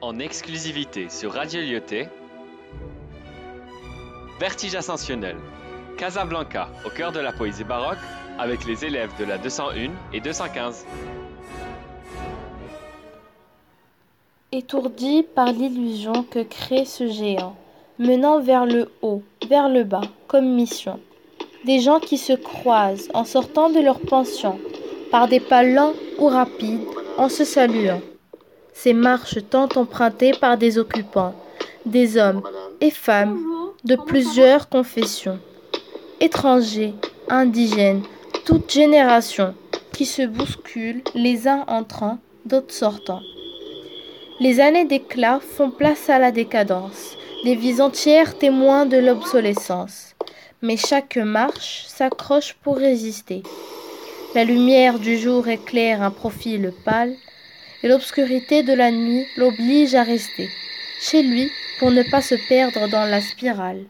en exclusivité sur Radio Lyoté. Vertige ascensionnel. Casablanca, au cœur de la poésie baroque, avec les élèves de la 201 et 215. Étourdi par l'illusion que crée ce géant, menant vers le haut, vers le bas, comme mission. Des gens qui se croisent en sortant de leur pension, par des pas lents ou rapides, en se saluant. Ces marches tant empruntées par des occupants, des hommes et femmes de plusieurs confessions, étrangers, indigènes, toutes générations, qui se bousculent les uns entrant, d'autres sortant. Les années d'éclat font place à la décadence, des vies entières témoins de l'obsolescence. Mais chaque marche s'accroche pour résister. La lumière du jour éclaire un profil pâle, et l'obscurité de la nuit l'oblige à rester chez lui pour ne pas se perdre dans la spirale.